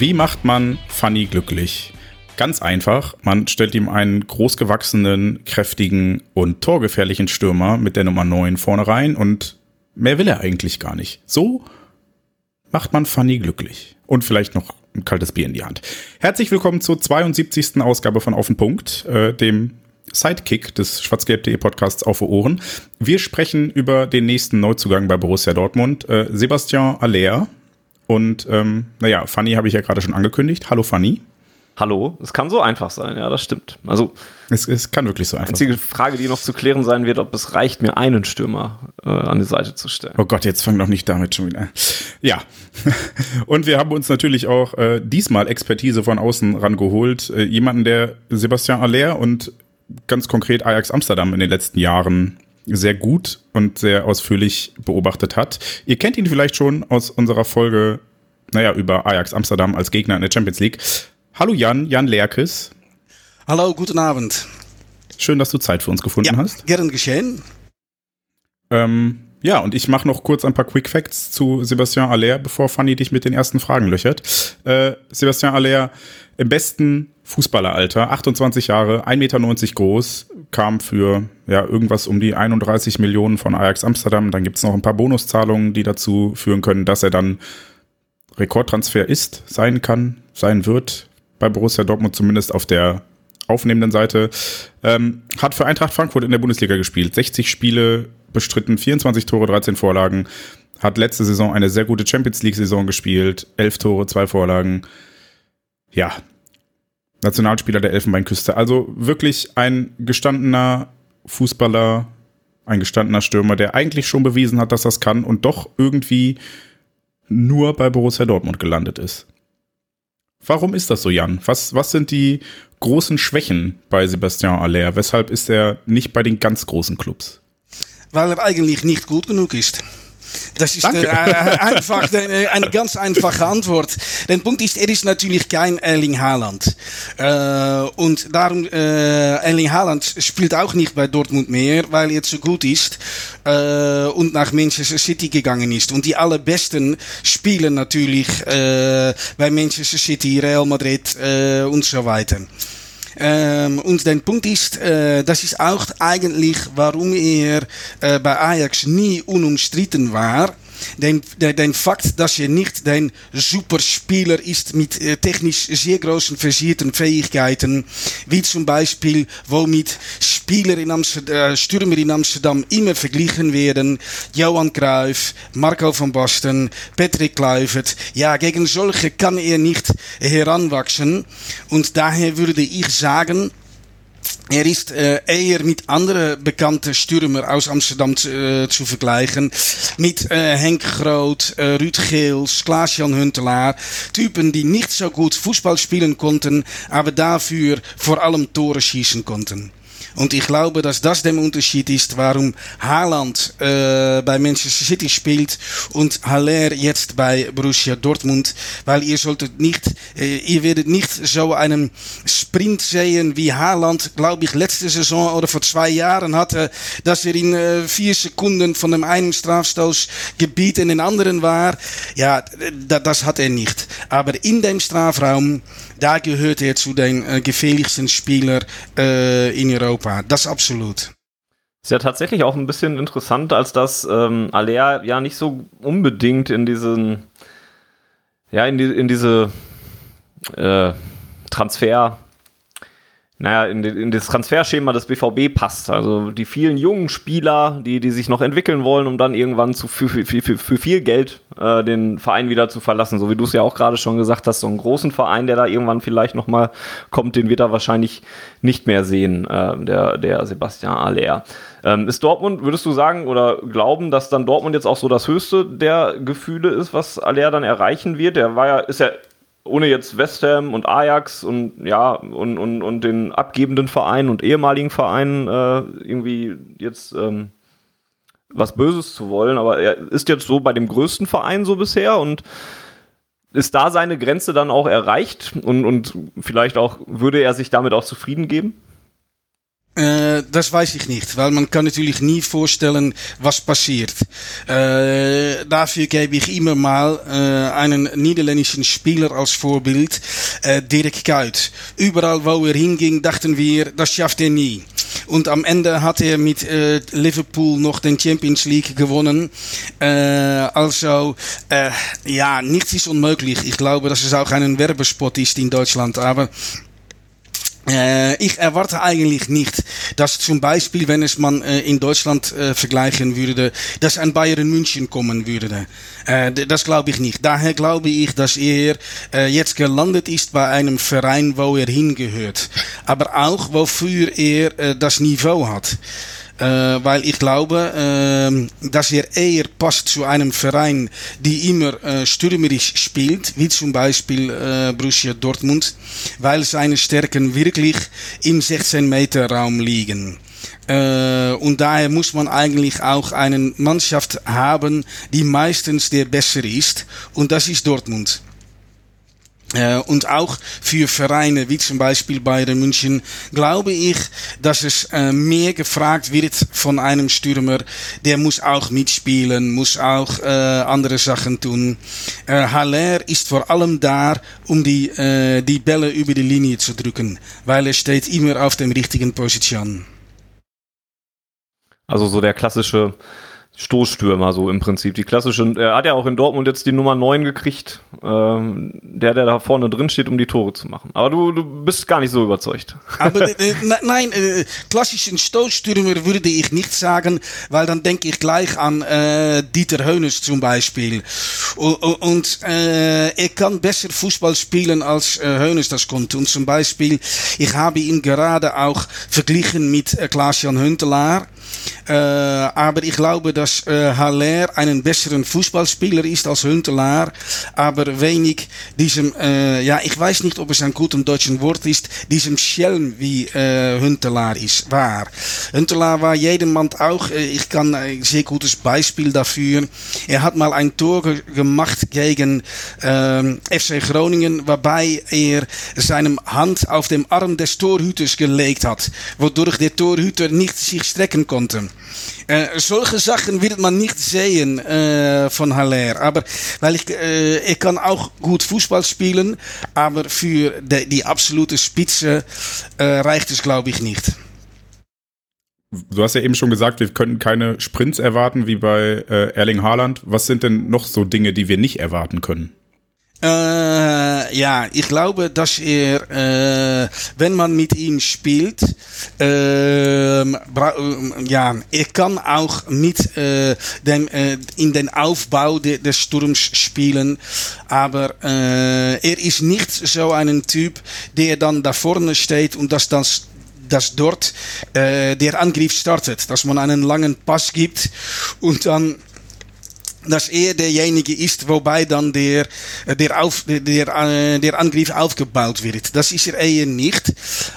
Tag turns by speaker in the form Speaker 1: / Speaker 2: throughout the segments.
Speaker 1: Wie macht man Fanny glücklich? Ganz einfach, man stellt ihm einen großgewachsenen, kräftigen und torgefährlichen Stürmer mit der Nummer 9 vorne rein und mehr will er eigentlich gar nicht. So macht man Fanny glücklich. Und vielleicht noch ein kaltes Bier in die Hand. Herzlich willkommen zur 72. Ausgabe von Auf den Punkt, äh, dem Sidekick des schwarzgelb.de Podcasts auf Ohren. Wir sprechen über den nächsten Neuzugang bei Borussia Dortmund, äh, Sebastian Aller. Und ähm, naja, Fanny habe ich ja gerade schon angekündigt. Hallo Fanny.
Speaker 2: Hallo, es kann so einfach sein, ja, das stimmt. Also
Speaker 1: es, es kann wirklich so einfach
Speaker 2: sein. Die einzige Frage, die noch zu klären sein wird, ob es reicht, mir einen Stürmer äh, an die Seite zu stellen.
Speaker 1: Oh Gott, jetzt fang doch nicht damit schon wieder an. Ja, und wir haben uns natürlich auch äh, diesmal Expertise von außen rangeholt. Äh, jemanden, der Sebastian Aller und ganz konkret Ajax Amsterdam in den letzten Jahren sehr gut und sehr ausführlich beobachtet hat. Ihr kennt ihn vielleicht schon aus unserer Folge, naja, über Ajax Amsterdam als Gegner in der Champions League. Hallo Jan, Jan Lerkes.
Speaker 3: Hallo, guten Abend.
Speaker 1: Schön, dass du Zeit für uns gefunden
Speaker 3: ja,
Speaker 1: hast.
Speaker 3: Gern geschehen.
Speaker 1: Ähm, ja, und ich mache noch kurz ein paar Quick Facts zu Sebastian Aller, bevor Fanny dich mit den ersten Fragen löchert. Äh, Sebastian Aller im besten Fußballeralter, 28 Jahre, 1,90 Meter groß, kam für ja irgendwas um die 31 Millionen von Ajax Amsterdam. Dann gibt's noch ein paar Bonuszahlungen, die dazu führen können, dass er dann Rekordtransfer ist, sein kann, sein wird, bei Borussia Dortmund zumindest auf der aufnehmenden Seite. Ähm, hat für Eintracht Frankfurt in der Bundesliga gespielt, 60 Spiele bestritten, 24 Tore, 13 Vorlagen. Hat letzte Saison eine sehr gute Champions League-Saison gespielt, 11 Tore, 2 Vorlagen ja, Nationalspieler der Elfenbeinküste. Also wirklich ein gestandener Fußballer, ein gestandener Stürmer, der eigentlich schon bewiesen hat, dass das kann und doch irgendwie nur bei Borussia Dortmund gelandet ist. Warum ist das so, Jan? Was, was sind die großen Schwächen bei Sebastian Aller? Weshalb ist er nicht bei den ganz großen Clubs?
Speaker 3: Weil er eigentlich nicht gut genug ist. Das ist äh, einfach eine ganz einfache Antwort. Der Punkt ist, er ist natürlich kein Erling Haaland. Äh, und darum, äh, Erling Haaland spielt auch nicht bei Dortmund mehr, weil er zu gut ist äh, und nach Manchester City gegangen ist. Und die allerbesten spielen natürlich bei Manchester City, Real Madrid und so weiter. Ähm, und der Punkt ist, äh, das ist auch eigentlich, warum er äh, bei Ajax nie unumstritten war. Den, den, den Fakt, dass er nicht ein Superspieler ist äh, technisch sehr großen versierten Fähigkeiten, wie zum Beispiel, womit Spieler in Amsterdam, äh, Stürmer in Amsterdam immer verglichen werden. Johan Cruyff, Marco van Basten, Patrick Kluivert. Ja, gegen solche kann er nicht heranwachsen. Und daher würde ich sagen, er ist äh, eher mit anderen bekannten Stürmer aus Amsterdam äh, zu vergleichen. Mit äh, Henk Groot, äh, Ruud Geels, Klaas-Jan Huntelaar. Typen, die nicht so gut Fußball spielen konnten, aber dafür vor allem Tore schießen konnten. Und ich glaube, dass das der Unterschied ist, warum Haaland äh, bei Manchester City spielt und Haller jetzt bei Borussia Dortmund, weil ihr solltet nicht, äh, ihr werdet nicht so einen Sprint sehen wie Haaland, glaube ich, letzte Saison oder vor zwei Jahren hatte, dass er in äh, vier Sekunden von dem einen Strafstoßgebiet in den anderen war. Ja, das hat er nicht. Aber in dem Strafraum, da gehört er zu den äh, gefährlichsten Spielern äh, in Europa. Das absolut.
Speaker 2: Ist ja tatsächlich auch ein bisschen interessant, als dass ähm, Alea ja nicht so unbedingt in diesen, ja, in, die, in diese äh, Transfer naja, in, in das Transferschema des BVB passt. Also die vielen jungen Spieler, die, die sich noch entwickeln wollen, um dann irgendwann zu, für, für, für, für viel Geld äh, den Verein wieder zu verlassen. So wie du es ja auch gerade schon gesagt hast, so einen großen Verein, der da irgendwann vielleicht nochmal kommt, den wird er wahrscheinlich nicht mehr sehen, äh, der, der Sebastian Aller. Ähm, ist Dortmund, würdest du sagen oder glauben, dass dann Dortmund jetzt auch so das höchste der Gefühle ist, was Aller dann erreichen wird? Der war ja, ist ja ohne jetzt West Ham und Ajax und ja und, und, und den abgebenden Vereinen und ehemaligen Vereinen äh, irgendwie jetzt ähm, was Böses zu wollen, aber er ist jetzt so bei dem größten Verein so bisher und ist da seine Grenze dann auch erreicht und, und vielleicht auch würde er sich damit auch zufrieden geben?
Speaker 3: Äh, das weiß ich nicht, weil man kann natürlich nie vorstellen, was passiert. Äh, dafür gebe ich immer mal äh, einen niederländischen Spieler als äh, Dirk Kuyt. Überall, wo er hinging, dachten wir, das schafft er nie. Und am Ende hat er mit Liverpool noch den Champions League gewonnen. Also, ja, nichts ist unmöglich. Ich glaube, dass es auch ein Werbespot ist in Deutschland. Aber äh, ich erwarte eigentlich nicht, dass zum Beispiel, wenn es man äh, in Deutschland äh, vergleichen würde, dass ein Bayern München kommen würde. Das glaube ich nicht. Daher glaube ich, dass er jetzt gelandet ist bei einem Verein, wo er hingehört. Aber auch, wofür er das Niveau hat. Äh, weil ich glaube, äh, dass er eher passt zu einem Verein, die immer äh, stürmerisch spielt, wie zum Beispiel äh, Borussia Dortmund, weil seine Stärken wirklich im 16-Meter-Raum liegen. Äh, und daher muss man eigentlich auch eine Mannschaft haben, die meistens der bessere ist. Und das ist Dortmund. Äh, und auch für Vereine wie zum Beispiel Bayern München glaube ich, dass es äh, mehr gefragt wird von einem Stürmer. Der muss auch mitspielen, muss auch äh, andere Sachen tun. Haller ist vor allem da, um die, die Bälle über die Linie zu drücken, weil er steht immer auf der richtigen Position.
Speaker 2: Also so der klassische Stoßstürmer, so im Prinzip. Die klassischen, er hat ja auch in Dortmund jetzt die Nummer 9 gekriegt, ähm, der, der da vorne drin steht, um die Tore zu machen. Aber du, du bist gar nicht so überzeugt.
Speaker 3: Aber äh, nein, äh, klassischen Stoßstürmer würde ich nicht sagen, weil dann denke ich gleich an äh, Dieter Hönes zum Beispiel. Und, und äh, er kann besser Fußball spielen als äh, Hönes das konnte. Und zum Beispiel, ich habe ihn gerade auch verglichen mit äh, Klaas-Jan Huntelaar. Äh, aber ich glaube, dass äh, Haller einen besseren Fußballspieler ist als Huntelaar, aber wenig diesem, äh, ja, ich weiß nicht, ob es ein gutem deutschen Wort ist, diesem Schelm wie äh, Huntelaar ist, war. Huntelaar war jedermann auch, äh, ich kann ein sehr gutes Beispiel dafür. Er hat mal ein Tor ge gemacht gegen FC Groningen, wobei er seine Hand auf dem Arm des Torhüters gelegt hat, wodurch der Torhüter nicht sich strecken konnte. Äh, solche Sachen wird man nicht sehen äh, von Haller. Aber weil ich, äh, er kann auch gut Fußball spielen, aber für de, die absolute Spitze äh, reicht es, glaube ich, nicht.
Speaker 1: Du hast ja eben schon gesagt, wir können keine Sprints erwarten wie bei äh, Erling Haaland. Was sind denn noch so Dinge, die wir nicht erwarten können?
Speaker 3: Äh, ja, ich glaube, dass er, äh, wenn man mit ihm spielt, äh, ja, er kann auch mit äh, dem, äh, in den Aufbau de, des Sturms spielen, aber äh, er ist nicht so ein Typ, der dann da vorne steht und das dann dass dort äh, der Angriff startet, dass man einen langen Pass gibt und dann dass er derjenige ist, wobei dann der, der, auf, der, der, der Angriff aufgebaut wird. Das ist er eher nicht.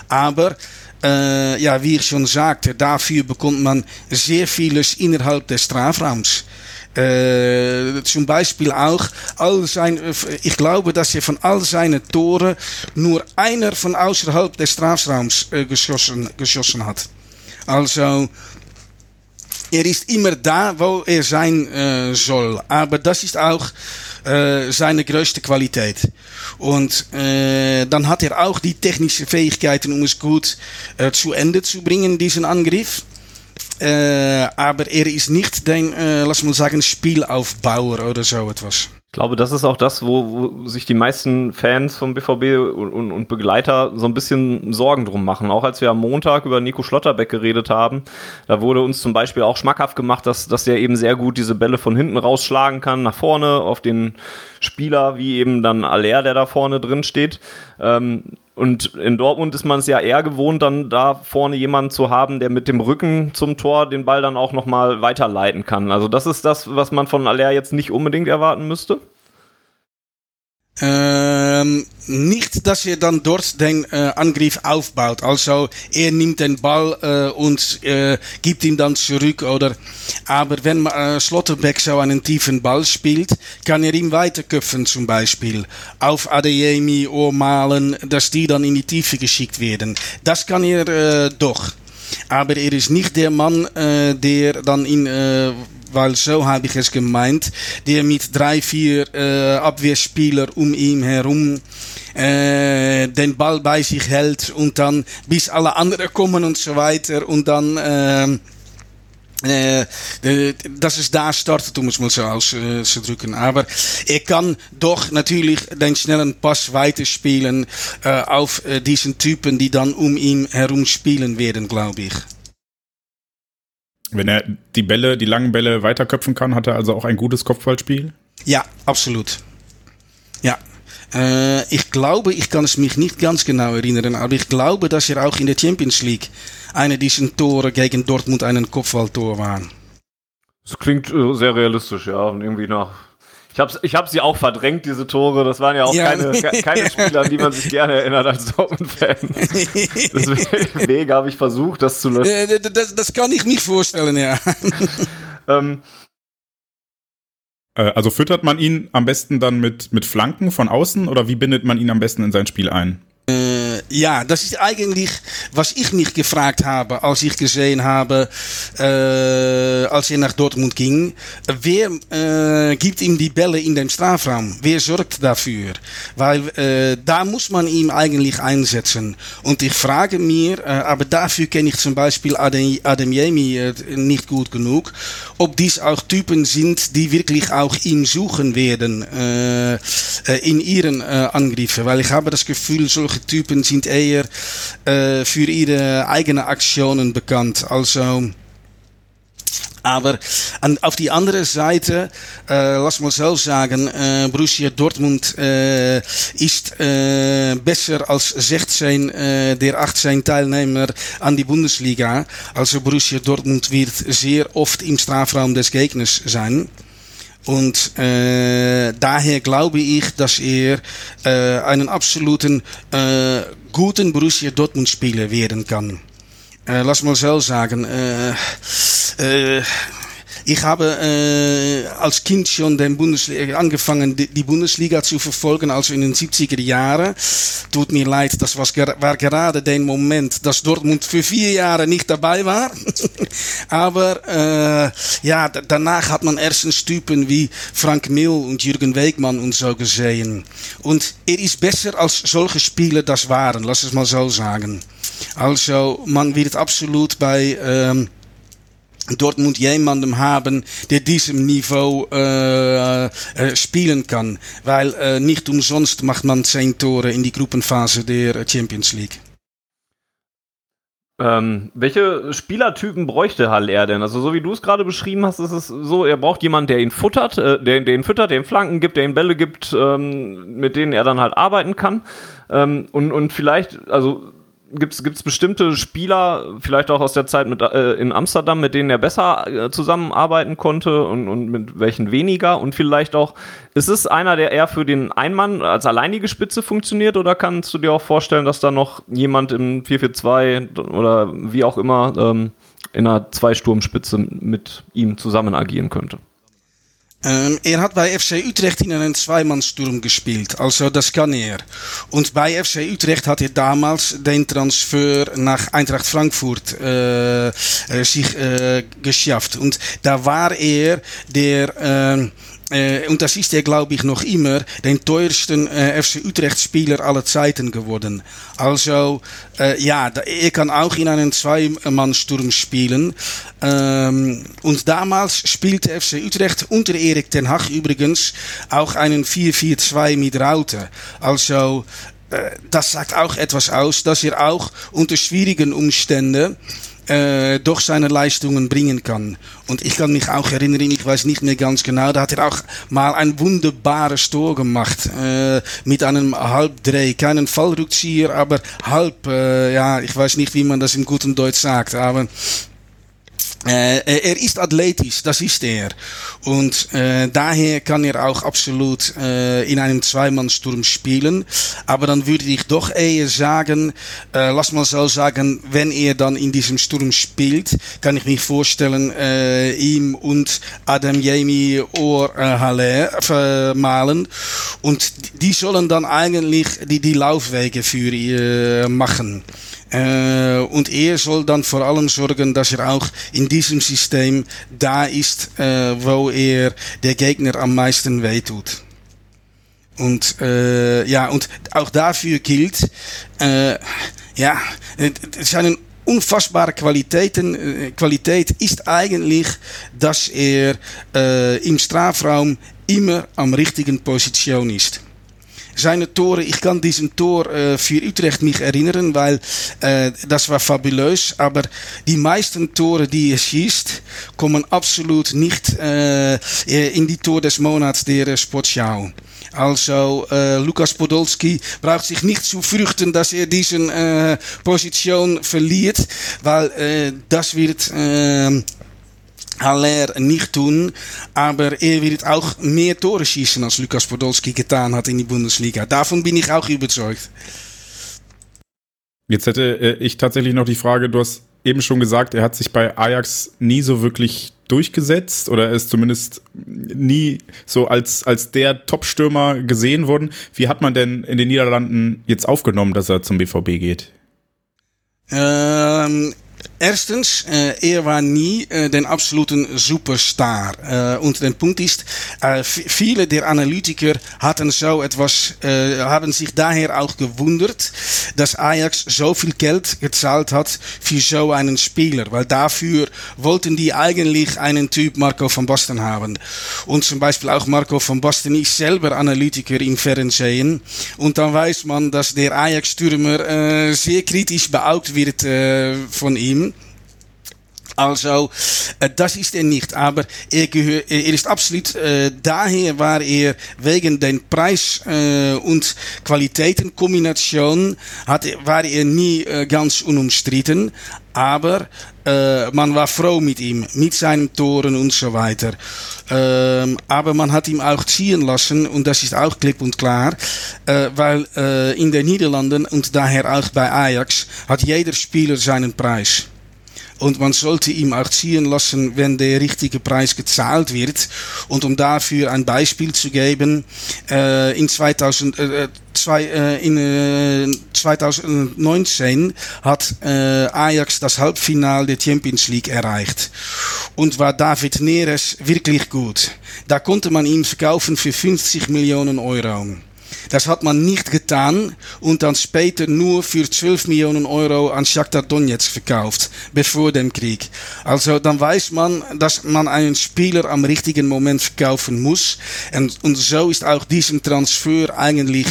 Speaker 3: Aber äh, ja, wie ich schon sagte, dafür bekommt man sehr vieles innerhalb des Strafraums. Äh, zum Beispiel auch all sein, ich glaube, dass er von all seinen Toren nur einer von außerhalb des Strafraums geschossen, geschossen. Also er ist immer da, wo er sein äh, soll. Aber das ist auch äh, seine größte Qualität. Und äh, dann hat er auch die technischen Fähigkeiten, um es gut äh, zu Ende zu bringen, diesen Angriff. Äh, aber er ist nicht den, äh, lass mal sagen, Spielaufbauer oder so etwas.
Speaker 2: Ich glaube, das ist auch das, wo, wo sich die meisten Fans vom BVB und, und, und, Begleiter so ein bisschen Sorgen drum machen. Auch als wir am Montag über Nico Schlotterbeck geredet haben, da wurde uns zum Beispiel auch schmackhaft gemacht, dass, dass der eben sehr gut diese Bälle von hinten rausschlagen kann, nach vorne auf den Spieler, wie eben dann Aller, der da vorne drin steht. Ähm, und in Dortmund ist man es ja eher gewohnt, dann da vorne jemanden zu haben, der mit dem Rücken zum Tor den Ball dann auch nochmal weiterleiten kann. Also das ist das, was man von Aller jetzt nicht unbedingt erwarten müsste.
Speaker 3: Ähm, nicht, dass er dann dort den äh, Angriff aufbaut. Also er nimmt den Ball äh, und äh, gibt ihn dann zurück. Oder, aber wenn äh, Slotterbeck so einen tiefen Ball spielt, kann er ihm weiterköpfen zum Beispiel. Auf Adeyemi oder Malen, dass die dann in die Tiefe geschickt werden. Das kann er äh, doch. Aber er ist nicht der Mann, äh, der dann in äh, weil so habe ich es gemeint, der mit drei, vier äh, Abwehrspieler um ihn herum äh, den Ball bei sich hält und dann bis alle anderen kommen und so weiter und dann äh, äh, dass es da startet, um es mal so auszudrücken. Aber er kann doch natürlich den schnellen Pass weiterspielen äh, auf diesen Typen, die dann um ihn herum spielen werden, glaube ich.
Speaker 1: Wenn er die Bälle, die langen Bälle weiterköpfen kann, hat er also auch ein gutes Kopfballspiel?
Speaker 3: Ja, absolut. Ja. Äh, ich glaube, ich kann es mich nicht ganz genau erinnern, aber ich glaube, dass er auch in der Champions League eine dieser Tore gegen Dortmund einen Kopfballtor war.
Speaker 2: Das klingt äh, sehr realistisch, ja. Und irgendwie nach ich habe ich hab sie auch verdrängt, diese Tore. Das waren ja auch ja. Keine, keine Spieler, an die man sich gerne erinnert als Dortmund-Fan. Deswegen habe ich versucht, das zu löschen.
Speaker 3: Äh, das, das kann ich nicht vorstellen, ja. ähm,
Speaker 1: äh, also füttert man ihn am besten dann mit, mit Flanken von außen oder wie bindet man ihn am besten in sein Spiel ein?
Speaker 3: Äh, ja, das ist eigentlich, was ich mich gefragt habe, als ich gesehen habe, äh, als er nach Dortmund ging. Wer äh, gibt ihm die Bälle in den Strafraum? Wer sorgt dafür? Weil äh, da muss man ihn eigentlich einsetzen. Und ich frage mir, äh, aber dafür kenne ich zum Beispiel Adem, Ademiemi äh, nicht gut genug, ob dies auch Typen sind, die wirklich auch ihn suchen werden äh in ihren äh, Angriffen. Weil ich habe das Gefühl, solche Typen sind eher äh, für ihre eigenen Aktionen bekannt. Also aber an, die andere Seite, äh, lass mal so sagen, äh, Borussia Dortmund äh, ist äh, besser als 16 äh, der 18 Teilnehmer an die Bundesliga. Also Borussia Dortmund wird sehr oft im Strafraum des Gegners. Und äh, daher glaube ich, dass er äh, einen absoluten äh, guten Borussia Dortmund Spieler werden kann. Äh, lass mal so sagen. Ich habe äh, als Kind schon den Bundesliga, angefangen, die, Bundesliga zu verfolgen, also in den 70er Jahren. Tut mir leid, das was, war gerade der Moment, dass Dortmund für vier Jahre nicht dabei war. Aber äh, ja, danach hat man erstens Typen wie Frank Mill und Jürgen Wegmann und so gesehen. Und er ist besser als solche Spieler das waren, lass es mal so sagen. Also man wird absolut bei... Ähm, Dort moet jemanden haben, der diesem Niveau äh, spielen kann. Weil äh, nicht umsonst macht man zehn Tore in die Gruppenphase der Champions League.
Speaker 2: Ähm, welche Spielertypen bräuchte Haller denn? Also so wie du es gerade beschrieben hast, ist es so, er braucht jemanden, der ihn futtert, äh, der, der ihn füttert, der ihm Flanken gibt, der ihm Bälle gibt, ähm, mit denen er dann halt arbeiten kann. Ähm, und, und vielleicht, also Gibt es bestimmte Spieler, vielleicht auch aus der Zeit mit, äh, in Amsterdam, mit denen er besser äh, zusammenarbeiten konnte und, und mit welchen weniger? Und vielleicht auch, ist es einer, der eher für den Einmann als alleinige Spitze funktioniert oder kannst du dir auch vorstellen, dass da noch jemand im 4-4-2 oder wie auch immer ähm, in einer Zwei-Sturm-Spitze mit ihm zusammen agieren könnte?
Speaker 3: Ähm, er hat bei FC Utrecht in einem Zweimannsturm gespielt, also das kann er. Und bei FC Utrecht hat er damals den Transfer nach Eintracht Frankfurt äh, äh, sich äh, geschafft. Und da war er der äh, äh, und das ist er, glaube ich, noch immer, den teuersten äh, FC Utrecht-Spieler aller Zeiten geworden. Also, äh, ja, er kann auch in einem Zwei-Mann-Sturm spielen. Ähm, und damals spielte FC Utrecht unter Erik ten Hag übrigens auch einen 4-4-2 mit Raute. Also, das sagt auch etwas aus, dass er auch unter schwierigen Umständen äh, doch seine Leistungen bringen kann. Und ich kann mich auch erinnern, ich weiß nicht mehr ganz genau, da hat er auch mal ein wunderbares Tor gemacht äh, mit einem Halbdreh, keinen Fallrückzieher, aber halb, äh, ja, ich weiß nicht, wie man das im guten Deutsch sagt, aber er ist athletisch, das ist er. Und äh, daher kann er auch absolut äh, in einem Zweimannsturm spielen. Aber dann würde ich doch eher sagen, äh, lass mal so sagen, wenn er dann in diesem Sturm spielt, kann ich mich vorstellen, äh, ihm und Adam Jamie Ohr äh, Haller vermalen. Und die sollen dann eigentlich die, die Laufwege für äh, machen. Äh, und er soll dann vor allem sorgen, dass er auch in diesem System da ist, äh, wo er der Gegner am meisten wehtut. Und äh, ja, und auch dafür gilt, äh, ja, seine unfassbare Qualitäten, äh, Qualität ist eigentlich, dass er äh, im Strafraum immer am richtigen Position ist seine Tore, ich kann diesen Tor äh, für Utrecht mich erinnern, weil äh, das war fabulös, aber die meisten Tore, die er schießt, kommen absolut nicht äh, in die Tor des Monats der Sportschau. Also äh, Lukas Podolski braucht sich nicht zu fürchten, dass er diesen äh, Position verliert, weil äh, das wird äh, Haller nicht tun, aber er wird auch mehr Tore schießen, als Lukas Podolski getan hat in die Bundesliga. Davon bin ich auch überzeugt.
Speaker 1: Jetzt hätte äh, ich tatsächlich noch die Frage, du hast eben schon gesagt, er hat sich bei Ajax nie so wirklich durchgesetzt oder ist zumindest nie so als, als der Top-Stürmer gesehen worden. Wie hat man denn in den Niederlanden jetzt aufgenommen, dass er zum BVB geht?
Speaker 3: Ähm, Erstens, er war nie äh, den absoluten Superstar. Äh, und der Punkt ist, viele der Analytiker hatten so etwas, haben sich daher auch gewundert, dass Ajax so viel Geld gezahlt hat für so einen Spieler. Weil dafür wollten die eigentlich einen Typ Marco van Basten haben. Und zum Beispiel auch Marco van Basten ist selber Analytiker im Fernsehen. Und dann weiß man, dass der Ajax-Stürmer sehr kritisch beaugt wird von ihm. Also, äh, das ist er nicht. Aber er, gehör, er ist absolut äh, daher, war er wegen den Preis- äh, und Qualitätenkombination, hat, war er nie äh, ganz unumstritten. Aber man war froh mit ihm, mit seinen Toren und so weiter. Ähm, aber man hat ihn auch ziehen lassen und das ist auch klipp und klar, äh, weil in den Niederlanden und daher auch bei Ajax hat jeder Spieler seinen Preis. Und man sollte ihm auch ziehen lassen, wenn der richtige Preis gezahlt wird. Und um dafür ein Beispiel zu geben, äh, in 2000, äh, zwei, äh, in äh, 2019 hat äh, Ajax das Halbfinale der Champions League erreicht. Und war David Neres wirklich gut. Da konnte man ihn verkaufen für 50 Millionen Euro. Das hat man nicht getan und dann später nur für 12 Millionen Euro an Shakhtar Donetsk verkauft, bevor dem Krieg. Also dann weiß man, dass man einen Spieler am richtigen Moment verkaufen muss. Und, und so ist auch diesen Transfer eigentlich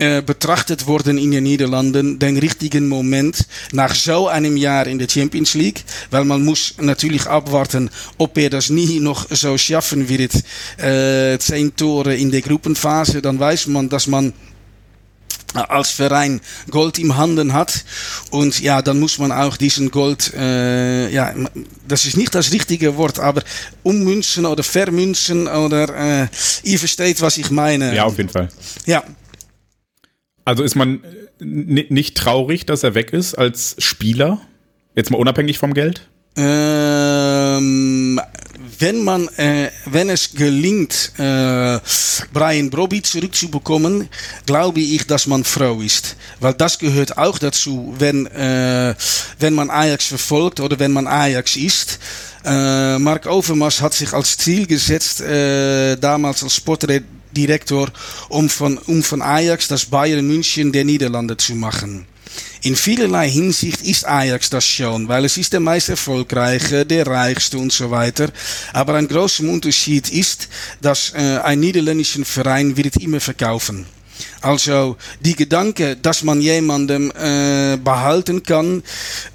Speaker 3: äh, betrachtet worden in den Niederlanden, den richtigen Moment nach so einem Jahr in der Champions League, weil man muss natürlich abwarten, ob er das nie noch so schaffen wird, äh, zehn Tore in der Gruppenphase, dann weiß man, dass man als Verein Gold im Handen hat und ja, dann muss man auch diesen Gold, äh, ja, das ist nicht das richtige Wort, aber ummünzen oder vermünzen oder äh, ihr versteht, was ich meine.
Speaker 1: Ja, auf jeden Fall.
Speaker 3: Ja,
Speaker 1: also ist man nicht traurig, dass er weg ist als Spieler? Jetzt mal unabhängig vom Geld?
Speaker 3: Ähm, wenn man, äh, wenn es gelingt, äh, Brian Brobby zurückzubekommen, glaube ich, dass man froh ist. Weil das gehört auch dazu, wenn, äh, wenn man Ajax verfolgt oder wenn man Ajax ist. Äh, Mark Overmars hat sich als Ziel gesetzt, äh, damals als Sportdirektor, um von, um von Ajax das Bayern München der Niederlande zu machen. In vielerlei Hinsicht ist Ajax das schon, weil es ist der meist erfolgreiche, der reichste und so weiter. Aber ein großer Unterschied ist, dass äh, ein niederländischer Verein wird immer verkaufen. Also die Gedanke, dass man jemandem äh, behalten kann,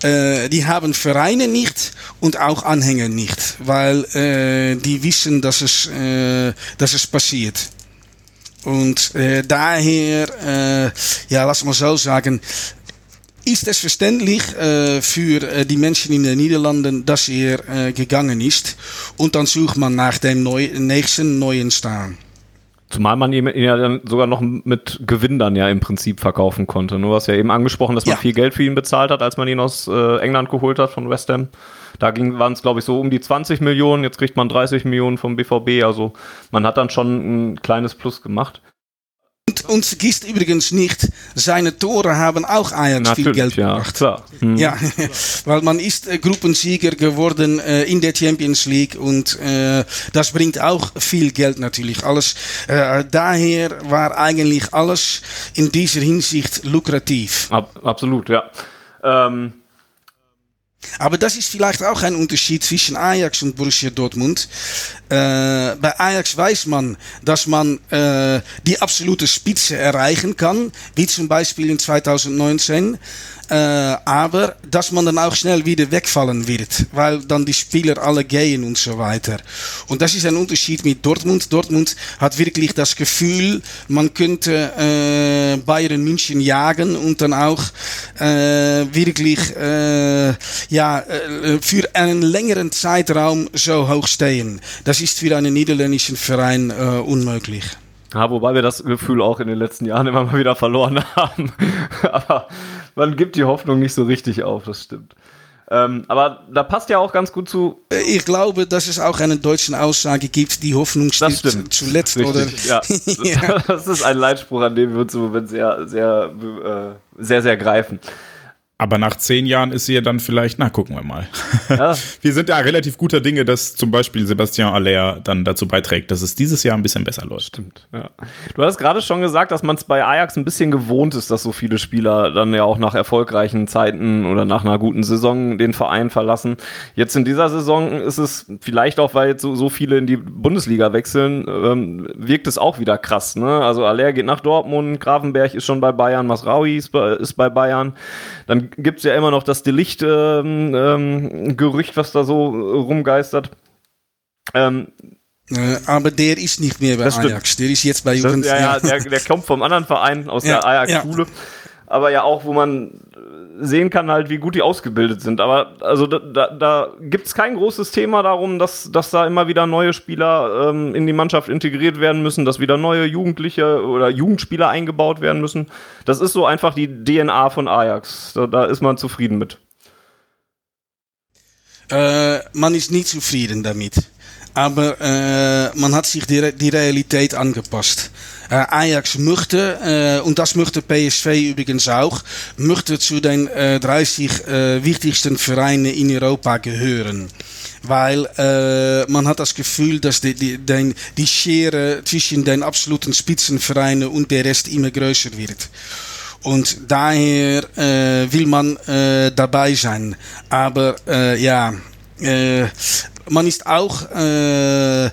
Speaker 3: äh, die haben Vereine nicht und auch Anhänger nicht, weil äh, die wissen, dass es, äh, dass es passiert. Und äh, daher, äh, ja, lass mal so sagen, ist es verständlich äh, für äh, die Menschen in den Niederlanden, dass er gegangen ist. Und dann sucht man nach dem neu, nächsten neuen Star.
Speaker 2: Zumal man ihn ja dann sogar noch mit Gewinn dann ja im Prinzip verkaufen konnte. Nur was ja eben angesprochen, dass man ja. viel Geld für ihn bezahlt hat, als man ihn aus äh, England geholt hat von West Ham. Da waren es, glaube ich, so um die 20 Millionen. Jetzt kriegt man 30 Millionen vom BVB. Also man hat dann schon ein kleines Plus gemacht.
Speaker 3: Und, und vergisst übrigens nicht, seine Tore haben auch Ajax Natürlich, viel Geld
Speaker 2: ja,
Speaker 3: gebracht.
Speaker 2: Klar.
Speaker 3: Hm. Ja, weil man ist äh, Gruppensieger geworden äh, in der Champions League und äh, das bringt auch viel Geld natürlich. Alles, daher war eigentlich alles in dieser Hinsicht lukrativ.
Speaker 2: Ab, absolut, ja. Ähm
Speaker 3: aber das ist vielleicht auch ein Unterschied zwischen Ajax und Borussia Dortmund. Äh, bei Ajax weiß man, dass man äh, die absolute Spitze erreichen kann, wie zum Beispiel in 2019. Äh, aber dass man dann auch schnell wieder wegfallen wird, weil dann die Spieler alle gehen und so weiter. Und das ist ein Unterschied mit Dortmund. Dortmund hat wirklich das Gefühl, man könnte äh, Bayern München jagen und dann auch äh, wirklich äh, ja, äh, für einen längeren Zeitraum so hoch stehen. Das ist für einen niederländischen Verein äh, unmöglich.
Speaker 2: Ja, wobei wir das Gefühl auch in den letzten Jahren immer mal wieder verloren haben. Aber man gibt die Hoffnung nicht so richtig auf, das stimmt. Ähm, aber da passt ja auch ganz gut zu.
Speaker 3: Ich glaube, dass es auch eine deutsche Aussage gibt, die Hoffnung stirbt zuletzt.
Speaker 2: Richtig, oder? Ja. ja. Das ist ein Leitspruch, an dem wir uns im Moment sehr, sehr, äh, sehr, sehr greifen.
Speaker 1: Aber nach zehn Jahren ist sie ja dann vielleicht, na, gucken wir mal. Ja. wir sind ja relativ guter Dinge, dass zum Beispiel Sebastian Aller dann dazu beiträgt, dass es dieses Jahr ein bisschen besser läuft.
Speaker 2: Stimmt, ja. Du hast gerade schon gesagt, dass man es bei Ajax ein bisschen gewohnt ist, dass so viele Spieler dann ja auch nach erfolgreichen Zeiten oder nach einer guten Saison den Verein verlassen. Jetzt in dieser Saison ist es vielleicht auch, weil jetzt so, so viele in die Bundesliga wechseln, ähm, wirkt es auch wieder krass. Ne? Also Aller geht nach Dortmund, Grafenberg ist schon bei Bayern, Masraui ist bei, ist bei Bayern. Dann gibt es ja immer noch das Delicht-Gerücht, ähm, ähm, was da so rumgeistert.
Speaker 3: Ähm, äh, aber der ist nicht mehr bei Ajax. Der ist jetzt bei
Speaker 2: Juventus. Ja, ja, der, der kommt vom anderen Verein aus ja, der Ajax-Schule. Ja. Aber ja auch, wo man sehen kann halt, wie gut die ausgebildet sind. Aber also da, da, da gibt es kein großes Thema darum, dass, dass da immer wieder neue Spieler ähm, in die Mannschaft integriert werden müssen, dass wieder neue Jugendliche oder Jugendspieler eingebaut werden müssen. Das ist so einfach die DNA von Ajax. Da, da ist man zufrieden mit.
Speaker 3: Äh, man ist nie zufrieden damit. Aber äh, man hat sich die, die Realität angepasst. Äh, Ajax möchte, äh, und das möchte PSV übrigens auch, möchte zu den äh, 30 äh, wichtigsten Vereinen in Europa gehören. Weil äh, man hat das Gefühl, dass die, die, die, die Schere zwischen den absoluten Spitzenvereinen und der Rest immer größer wird. Und daher äh, will man äh, dabei sein. Aber äh, ja, äh, man ist auch äh,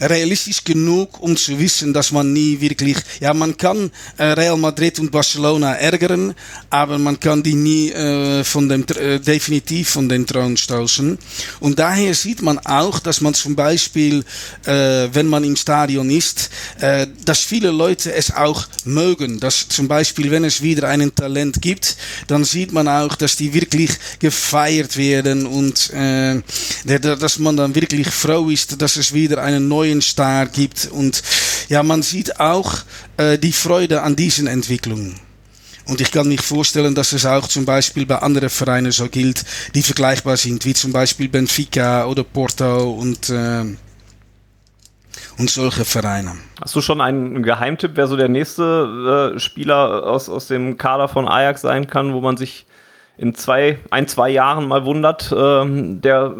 Speaker 3: realistisch genug, um zu wissen, dass man nie wirklich, ja, man kann äh, Real Madrid und Barcelona ärgern, aber man kann die nie äh, von dem, äh, definitiv von den Thron stoßen. Und daher sieht man auch, dass man zum Beispiel, äh, wenn man im Stadion ist, äh, dass viele Leute es auch mögen. Dass zum Beispiel, wenn es wieder einen Talent gibt, dann sieht man auch, dass die wirklich gefeiert werden und äh, dass man dann wirklich froh ist, dass es wieder einen neuen Star gibt. Und ja, man sieht auch äh, die Freude an diesen Entwicklungen. Und ich kann mich vorstellen, dass es auch zum Beispiel bei anderen Vereinen so gilt, die vergleichbar sind, wie zum Beispiel Benfica oder Porto und, äh, und solche Vereine.
Speaker 2: Hast du schon einen Geheimtipp, wer so der nächste äh, Spieler aus, aus dem Kader von Ajax sein kann, wo man sich in zwei, ein, zwei Jahren mal wundert, äh, der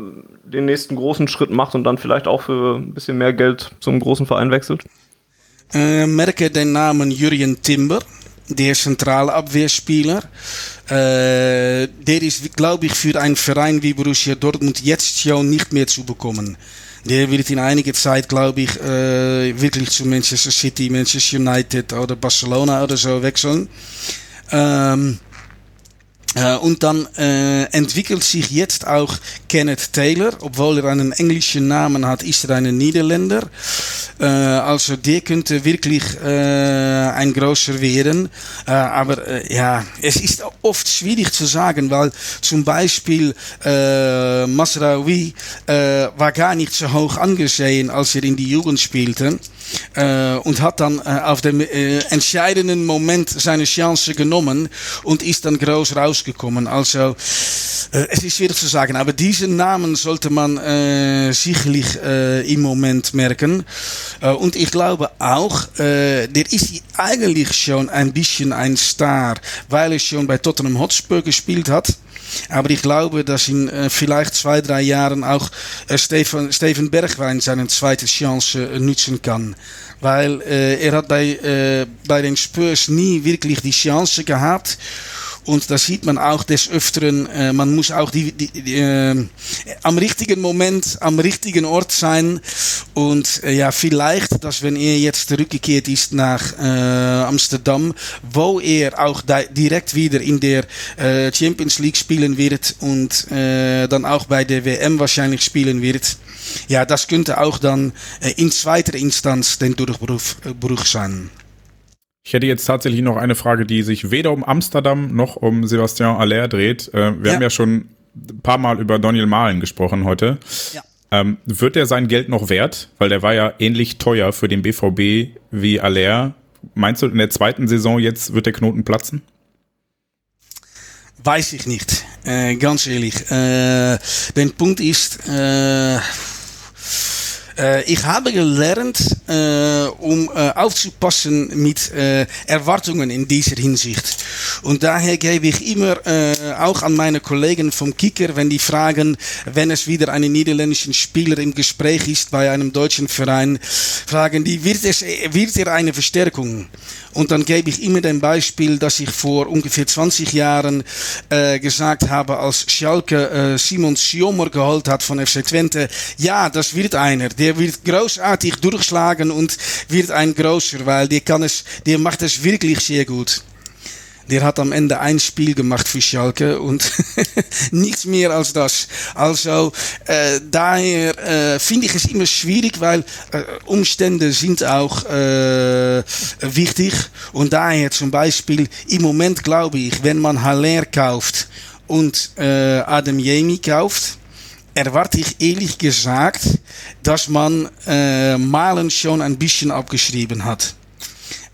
Speaker 2: den nächsten großen Schritt macht und dann vielleicht auch für ein bisschen mehr Geld zum großen Verein wechselt?
Speaker 3: Äh, merke den Namen Jurien Timber der Zentralabwehrspieler. Äh, der ist, glaube ich, für einen Verein wie Borussia Dortmund jetzt schon nicht mehr zu bekommen. Der wird in einiger Zeit, glaube ich, äh, wirklich zu Manchester City, Manchester United oder Barcelona oder so wechseln. Ähm, äh, und dann äh, entwickelt sich jetzt auch Kenneth Taylor, obwohl er einen englischen Namen hat, ist er ein Niederländer. Äh, also der könnte wirklich ein großer werden. Aber ja, es ist oft schwierig zu sagen, weil zum Beispiel äh, Masraoui war gar nicht so hoch angesehen, als er in die Jugend spielte. Und hat dann auf dem entscheidenden Moment seine Chance genommen und ist dann groß rausgekommen. Also äh, es ist schwierig zu sagen, aber diesen Namen sollte man äh, sicherlich äh, im Moment merken. und ich glaube auch, der ist eigentlich schon ein bisschen ein Star, weil er schon bei Tottenham Hotspur gespielt hat. Aber ich glaube, dass in äh, vielleicht zwei, drei Jahren auch äh, Steven, Steven Bergwijn seine zweite Chance äh, nutzen kann. Weil äh, er hat bei, äh, bei den Spurs nie wirklich die Chance gehabt. Und da sieht man auch des Öfteren, äh, man muss auch die, die, die äh, am richtigen Moment, am richtigen Ort sein. Und äh, ja, vielleicht, dass wenn er jetzt zurückgekehrt ist nach äh, Amsterdam, wo er auch direkt wieder in der äh, Champions League spielen wird und dann auch bei der WM wahrscheinlich spielen wird. Ja, das könnte auch dann in zweiter Instanz den Durchbruch sein.
Speaker 1: Ich hätte jetzt tatsächlich noch eine Frage, die sich weder um Amsterdam noch um Sebastian Aller dreht. Äh, wir ja. haben ja schon ein paar Mal über Daniel Mahlen gesprochen heute. Ja. Ähm, wird er sein Geld noch wert? Weil der war ja ähnlich teuer für den BVB wie Aller. Meinst du, in der zweiten Saison jetzt wird der Knoten platzen?
Speaker 3: Weiß ich nicht, äh, ganz ehrlich. Äh, der Punkt ist, äh, äh, ich habe gelernt, äh, um äh, aufzupassen mit Erwartungen in dieser Hinsicht. Und daher gebe ich immer auch an meine Kollegen vom Kicker, wenn die fragen, wenn es wieder einen niederländischen Spieler im Gespräch ist bei einem deutschen Verein, fragen die, wird, es, wird er eine Verstärkung? Und dann gebe ich immer den Beispiel, dass ich vor ungefähr 20 Jahren gesagt habe, als Schalke Simon Schiomer geholt hat von FC Twente, ja, das wird einer. Der wird großartig durchschlagen und wird ein großer, weil der kann es, der macht es wirklich sehr gut. Der hat am Ende ein Spiel gemacht für Schalke und nichts mehr als das. Also äh, daher äh, finde ich es immer schwierig, weil äh, Umstände sind auch äh, wichtig. Und daher zum Beispiel im Moment glaube ich, wenn man Haller kauft und äh, Adam Yemi kauft, erwarte ich ehrlich gesagt, dass man äh, Malen schon ein bisschen abgeschrieben hat.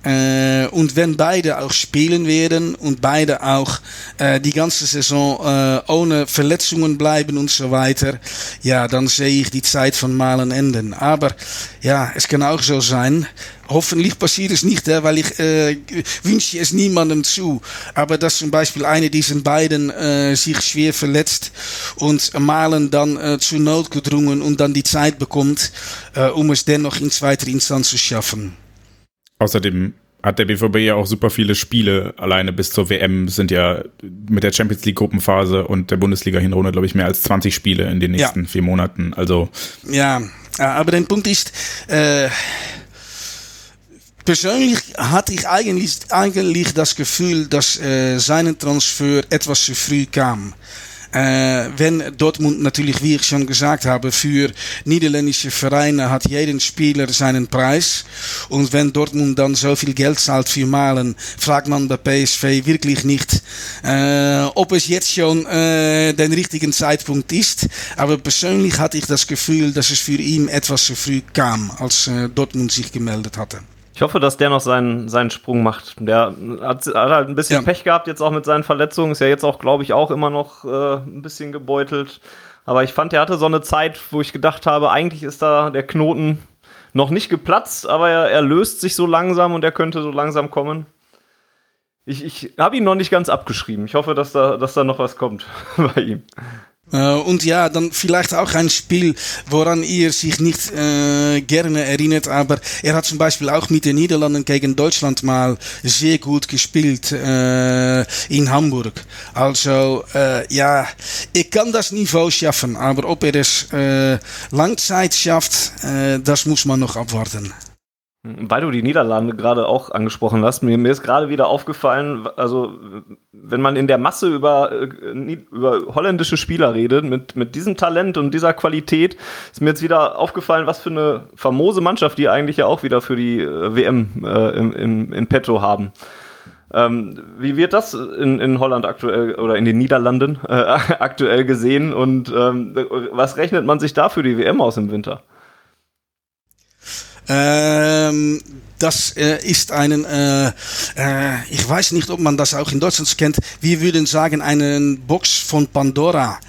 Speaker 3: Äh, und wenn beide auch spielen werden und beide auch äh, die ganze Saison äh, ohne Verletzungen bleiben und so weiter, ja, dann sehe ich die Zeit von Malen enden. Aber ja, es kann auch so sein. Hoffentlich passiert es nicht, weil ich äh, wünsche es niemandem zu. Aber dass zum Beispiel eine dieser beiden äh, sich schwer verletzt und Malen dann äh, zu Not gedrungen und dann die Zeit bekommt, äh, um es dennoch in zweiter Instanz zu schaffen.
Speaker 1: Außerdem hat der BVB ja auch super viele Spiele alleine bis zur WM sind ja mit der Champions League Gruppenphase und der Bundesliga Hinrunde glaube ich mehr als 20 Spiele in den nächsten ja. vier Monaten. Also
Speaker 3: ja, aber der Punkt ist äh, persönlich hatte ich eigentlich eigentlich das Gefühl, dass äh, seinen Transfer etwas zu früh kam. Äh, wenn Dortmund natürlich, wie ich schon gesagt habe, für niederländische Vereine hat jeden Spieler seinen Preis. Und wenn Dortmund dann so viel Geld zahlt für Malen, fragt man bei PSV wirklich nicht, äh, ob es jetzt schon äh, den richtigen Zeitpunkt ist. Aber persönlich hatte ich das Gefühl, dass es für ihn etwas zu früh kam, als äh, Dortmund sich gemeldet hatte.
Speaker 2: Ich hoffe, dass der noch seinen, seinen Sprung macht. Der hat, hat halt ein bisschen ja. Pech gehabt, jetzt auch mit seinen Verletzungen. Ist ja jetzt auch, glaube ich, auch immer noch äh, ein bisschen gebeutelt. Aber ich fand, er hatte so eine Zeit, wo ich gedacht habe, eigentlich ist da der Knoten noch nicht geplatzt, aber er, er löst sich so langsam und er könnte so langsam kommen. Ich, ich habe ihn noch nicht ganz abgeschrieben. Ich hoffe, dass da, dass da noch was kommt bei ihm.
Speaker 3: Äh, und ja, dann vielleicht auch ein Spiel, woran ihr sich nicht äh, gerne erinnert, aber er hat zum Beispiel auch mit den Niederlanden gegen Deutschland mal sehr gut gespielt äh, in Hamburg. Also äh, ja, er kann das Niveau schaffen, aber ob er es äh, Langzeit schafft, das muss man noch abwarten.
Speaker 2: Weil du die Niederlande gerade auch angesprochen hast, mir, mir ist gerade wieder aufgefallen, also wenn man in der Masse über, äh, über holländische Spieler redet, mit, mit diesem Talent und dieser Qualität, ist mir jetzt wieder aufgefallen, was für eine famose Mannschaft die eigentlich ja auch wieder für die äh, WM äh, im, im, in petto haben. Ähm, wie wird das in, in Holland aktuell oder in den Niederlanden äh, aktuell gesehen und ähm, was rechnet man sich da für die WM aus im Winter?
Speaker 3: Ähm, das äh, ist einen, äh, äh, ich weiß nicht, ob man das auch in Deutschland kennt, wir würden sagen, einen Box von Pandora.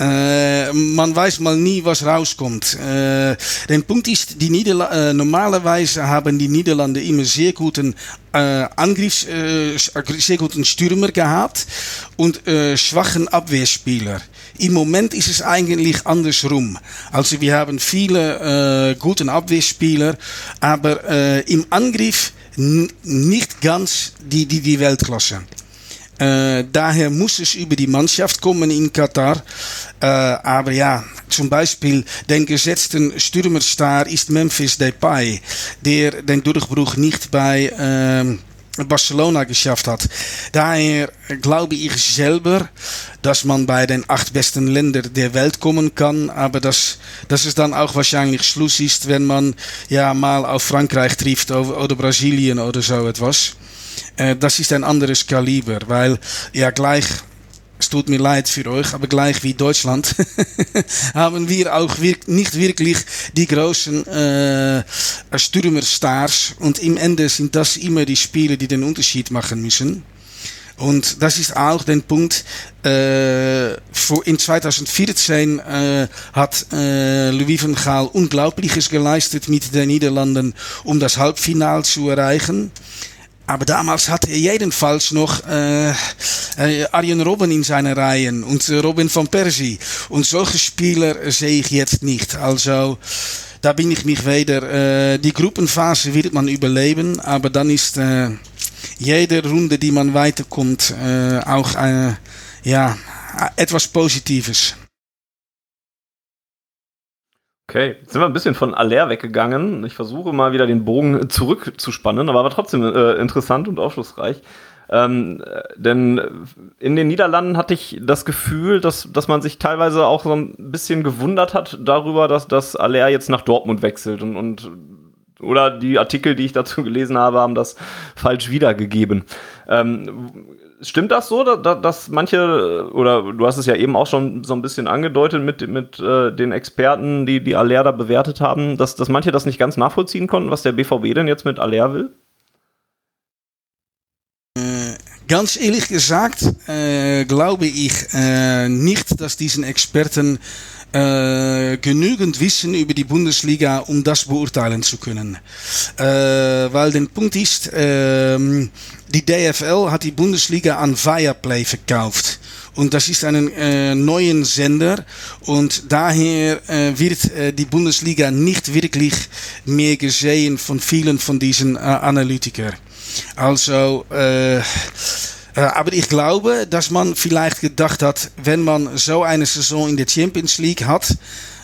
Speaker 3: Äh, man weiß mal nie, was rauskommt. Äh, der Punkt ist, die Niederla äh, normalerweise haben die Niederlande immer sehr guten äh, Angriffs, äh, sehr guten Stürmer gehabt und äh, schwachen Abwehrspieler. Im Moment ist es eigentlich andersrum. Also wir haben viele äh, guten Abwehrspieler, aber äh, im Angriff nicht ganz die, die, die Weltklasse. Äh, daher muss es über die Mannschaft kommen in Katar. Äh, aber ja, zum Beispiel den gesetzten Stürmerstar ist Memphis Depay, der den Durchbruch nicht bei äh, Barcelona geschafft hat. Daher glaube ich selber, dass man bei den acht besten Ländern der Welt kommen kann, aber dass, dass es dann auch wahrscheinlich Schluss ist, wenn man ja mal auf Frankreich trifft oder Brasilien oder so etwas. Äh, das ist ein anderes Kaliber, weil ja gleich es tut mir leid für euch, aber gleich wie Deutschland haben wir auch wir nicht wirklich die großen äh, Stürmerstars. Und im Ende sind das immer die Spiele, die den Unterschied machen müssen. Und das ist auch der Punkt, äh, in 2014 äh, hat äh, Louis van Gaal Unglaubliches geleistet mit den Niederlanden, um das Halbfinale zu erreichen. Aber damals hatte er jedenfalls noch äh, äh, Arjen Robben in seinen Reihen und Robin van Persie. Und solche Spieler sehe ich jetzt nicht. Also da bin ich mich wieder. Äh, die Gruppenphase wird man überleben, aber dann ist äh, jede Runde, die man weiterkommt, äh, auch äh, ja, etwas Positives.
Speaker 2: Okay, jetzt sind wir ein bisschen von Aller weggegangen. Ich versuche mal wieder den Bogen zurückzuspannen, aber war trotzdem äh, interessant und aufschlussreich. Ähm, denn in den Niederlanden hatte ich das Gefühl, dass, dass man sich teilweise auch so ein bisschen gewundert hat darüber, dass, dass Aller jetzt nach Dortmund wechselt und, und oder die Artikel, die ich dazu gelesen habe, haben das falsch wiedergegeben. Ähm, stimmt das so, dass, dass manche, oder du hast es ja eben auch schon so ein bisschen angedeutet mit, mit äh, den Experten, die die Aller da bewertet haben, dass, dass manche das nicht ganz nachvollziehen konnten, was der BVB denn jetzt mit Aller will?
Speaker 3: Äh, ganz ehrlich gesagt, äh, glaube ich äh, nicht, dass diesen Experten äh, genügend Wissen über die Bundesliga, um das beurteilen zu können. Äh, weil der Punkt ist, äh, die DFL hat die Bundesliga an Viaplay verkauft. Und das ist ein äh, neuen Sender und daher äh, wird äh, die Bundesliga nicht wirklich mehr gesehen von vielen von diesen äh, Analytikern. Also äh, aber ich glaube, dass man vielleicht gedacht hat, wenn man so eine Saison in der Champions League hat,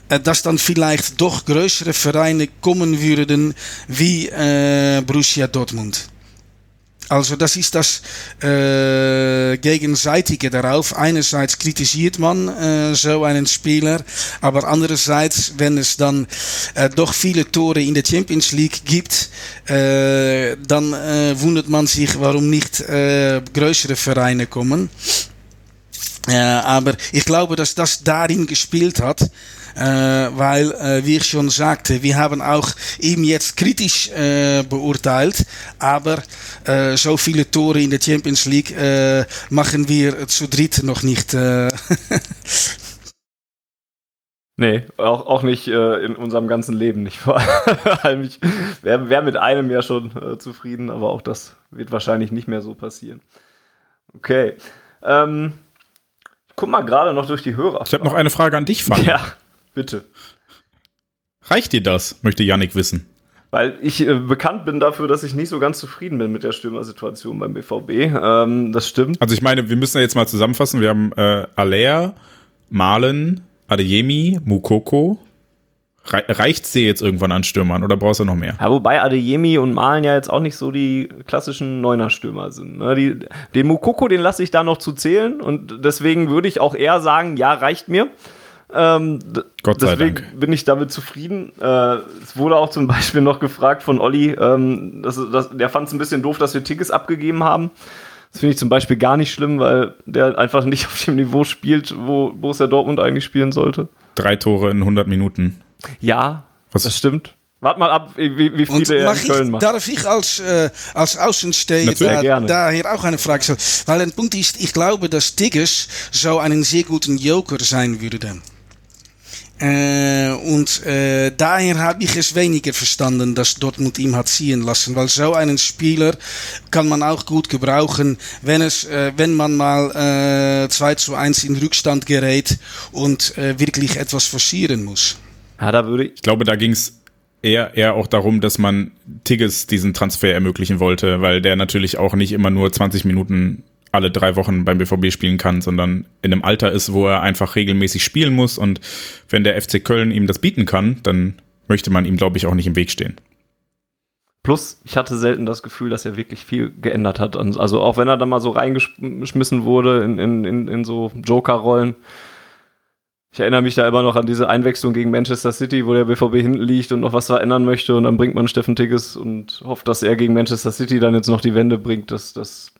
Speaker 3: äh, dass dann vielleicht doch größere Vereine kommen würden wie äh, Borussia Dortmund. Also das ist das äh, Gegenseitige darauf. Einerseits kritisiert man äh, so einen Spieler, aber andererseits, wenn es dann äh, doch viele Tore in der Champions League gibt, äh, dann äh, wundert man sich, warum nicht äh, größere Vereine kommen. Äh, aber ich glaube, dass das darin gespielt hat, weil, äh, wie ich schon sagte, wir haben auch ihn jetzt kritisch äh, beurteilt, aber äh, so viele Tore in der Champions League äh, machen wir zu dritt noch nicht. Äh.
Speaker 2: Nee, auch, auch nicht äh, in unserem ganzen Leben nicht. Vor allem, ich wäre wär mit einem ja schon äh, zufrieden, aber auch das wird wahrscheinlich nicht mehr so passieren. Okay. Ähm, guck mal gerade noch durch die Hörer.
Speaker 1: Ich habe noch eine Frage an dich, Fanny.
Speaker 2: Ja, bitte.
Speaker 1: Reicht dir das? Möchte Yannick wissen.
Speaker 2: Weil ich äh, bekannt bin dafür, dass ich nicht so ganz zufrieden bin mit der Stürmersituation beim BVB. Ähm, das stimmt.
Speaker 1: Also ich meine, wir müssen ja jetzt mal zusammenfassen. Wir haben äh, Alea, Malen, Adeyemi, Mukoko. Re reicht's dir jetzt irgendwann an Stürmern oder brauchst du noch mehr?
Speaker 2: Ja, wobei Adeyemi und Malen ja jetzt auch nicht so die klassischen Neuner-Stürmer sind. Ne? Die, den Mukoko, den lasse ich da noch zu zählen und deswegen würde ich auch eher sagen, ja, reicht mir. Ähm,
Speaker 1: Gott sei
Speaker 2: deswegen
Speaker 1: Dank.
Speaker 2: bin ich damit zufrieden. Äh, es wurde auch zum Beispiel noch gefragt von Olli, ähm, dass, dass, der fand es ein bisschen doof, dass wir Tickets abgegeben haben. Das finde ich zum Beispiel gar nicht schlimm, weil der einfach nicht auf dem Niveau spielt, wo Borussia Dortmund eigentlich spielen sollte.
Speaker 1: Drei Tore in 100 Minuten.
Speaker 2: Ja,
Speaker 1: Was-
Speaker 2: das stimmt. Wart mal ab, wie, wie
Speaker 3: Und
Speaker 2: viele er
Speaker 3: mag
Speaker 2: in Köln
Speaker 3: ich,
Speaker 2: macht.
Speaker 3: darf ich als, äh, als Außensteher da, daher auch eine Frage stellen? Weil ein Punkt ist, ich glaube, dass Tigges so einen sehr guten Joker sein würde. Äh, und äh, daher habe ich es weniger verstanden, dass Dortmund ihm hat ziehen lassen, weil so einen Spieler kann man auch gut gebrauchen, wenn es, äh, wenn man mal äh, 2 zu 1 in Rückstand gerät und äh, wirklich etwas forcieren muss.
Speaker 2: Ja, da würde ich.
Speaker 1: Ich glaube, da ging's eher, eher auch darum, dass man Tigges diesen Transfer ermöglichen wollte, weil der natürlich auch nicht immer nur 20 Minuten alle drei Wochen beim BVB spielen kann, sondern in einem Alter ist, wo er einfach regelmäßig spielen muss. Und wenn der FC Köln ihm das bieten kann, dann möchte man ihm, glaube ich, auch nicht im Weg stehen.
Speaker 2: Plus, ich hatte selten das Gefühl, dass er wirklich viel geändert hat. Also auch wenn er dann mal so reingeschmissen wurde in, in, in, in so Joker-Rollen. Ich erinnere mich da immer noch an diese Einwechslung gegen Manchester City, wo der BVB hinten liegt und noch was verändern möchte und dann bringt man Steffen Tigges und hofft, dass er gegen Manchester City dann jetzt noch die Wende bringt. Das, das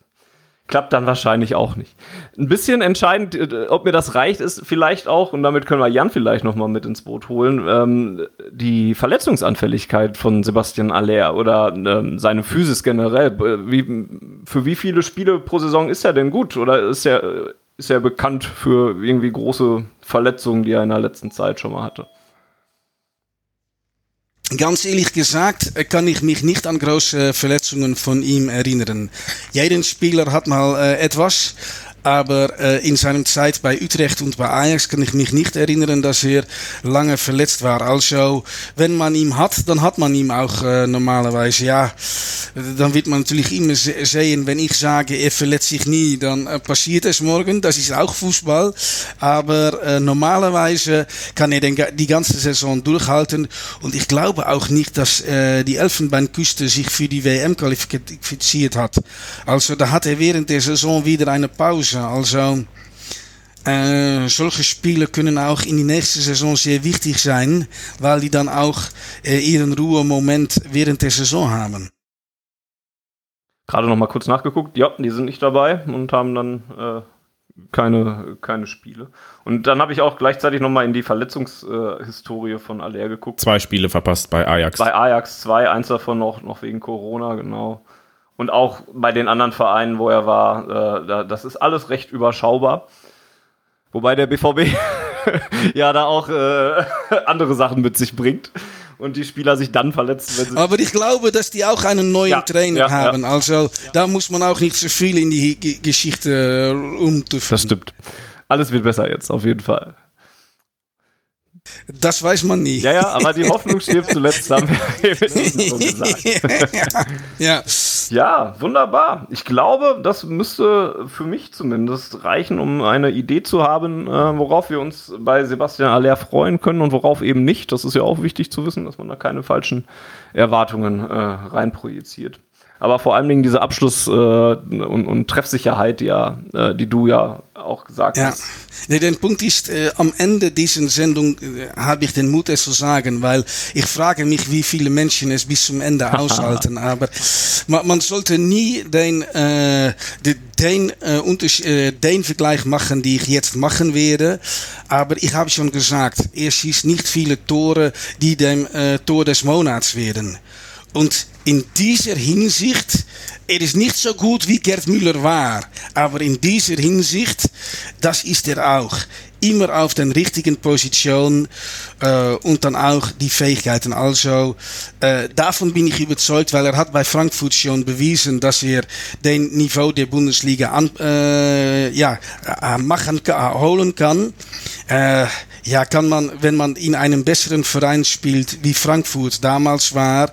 Speaker 2: klappt dann wahrscheinlich auch nicht. Ein bisschen entscheidend, äh, ob mir das reicht, ist vielleicht auch, und damit können wir Jan vielleicht noch mal mit ins Boot holen, ähm, die Verletzungsanfälligkeit von Sebastian Aller oder ähm, seine Physis generell. Äh, Wie, für wie viele Spiele pro Saison ist er denn gut? Oder ist er, äh, ist er bekannt für irgendwie große Verletzungen, die er in der letzten Zeit schon mal hatte?
Speaker 3: Ganz ehrlich gesagt äh, kann ich mich nicht an große Verletzungen von ihm erinnern. Jeden Spieler hat mal äh, etwas, aber äh, in seiner Zeit bei Utrecht und bei Ajax kann ich mich nicht erinnern, dass er lange verletzt war. Also, wenn man ihn hat, dann hat man ihn auch äh, normalerweise. Ja, dann wird man natürlich immer se- sehen, wenn ich sage, er verletzt sich nie, dann äh, passiert es morgen. Das ist auch Fußball. Aber äh, normalerweise kann er den, die ganze Saison durchhalten. Und ich glaube auch nicht, dass äh, die Elfenbeinküste sich für die WM qualifiziert hat. Also da hat er während der Saison wieder eine Pause. Also äh, solche Spiele können auch in die nächste Saison sehr wichtig sein, weil die dann auch äh, ihren Ruhemoment während der Saison haben.
Speaker 2: Gerade noch mal kurz nachgeguckt. Ja, die sind nicht dabei und haben dann äh, keine, keine Spiele. Und dann habe ich auch gleichzeitig noch mal in die Verletzungshistorie äh, von Aller geguckt.
Speaker 1: Zwei Spiele verpasst bei Ajax.
Speaker 2: Bei Ajax zwei, eins davon noch, noch wegen Corona, genau. Und auch bei den anderen Vereinen, wo er war, äh, da, das ist alles recht überschaubar. Wobei der BVB ja da auch äh, andere Sachen mit sich bringt und die Spieler sich dann verletzen, wenn sie.
Speaker 3: Aber ich glaube, dass die auch einen neuen
Speaker 2: Ja,
Speaker 3: Trainer
Speaker 2: ja,
Speaker 3: haben. Also da muss man auch nicht so viel in die G Geschichte äh, umtüfteln.
Speaker 2: Das stimmt. Alles wird besser jetzt, auf jeden Fall.
Speaker 3: Das weiß man nie.
Speaker 2: Ja, ja, aber die Hoffnung stirbt zuletzt, haben wir eben so gesagt.
Speaker 3: ja.
Speaker 2: Ja, wunderbar. Ich glaube, das müsste für mich zumindest reichen, um eine Idee zu haben, äh, worauf wir uns bei Sebastian Aller freuen können und worauf eben nicht. Das ist ja auch wichtig zu wissen, dass man da keine falschen Erwartungen äh, reinprojiziert. Aber vor allen Dingen diese Abschluss- äh, und, und, Treffsicherheit, die, ja, äh, die du ja auch gesagt ja. hast.
Speaker 3: Nee, der Punkt ist, äh, am Ende dieser Sendung äh, habe ich den Mut, es zu sagen, weil ich frage mich, wie viele Menschen es bis zum Ende aushalten. Aber man, sollte nie den, äh, den, äh, den Vergleich machen, die ich jetzt machen werde. Aber ich habe schon gesagt, er schießt nicht viele Tore, die dem Tor des Monats werden. Und in dieser Hinsicht, er ist nicht so gut wie Gerd Müller war, aber in dieser Hinsicht, das ist er auch. Immer auf den richtigen Position äh, und dann auch die Fähigkeiten. Also äh, davon bin ich überzeugt, weil er hat bei Frankfurt schon bewiesen, dass er den Niveau der Bundesliga an, äh, ja, äh, machen, holen kann. Äh, ja, kann man, wenn man in einem besseren Verein spielt, wie Frankfurt damals war,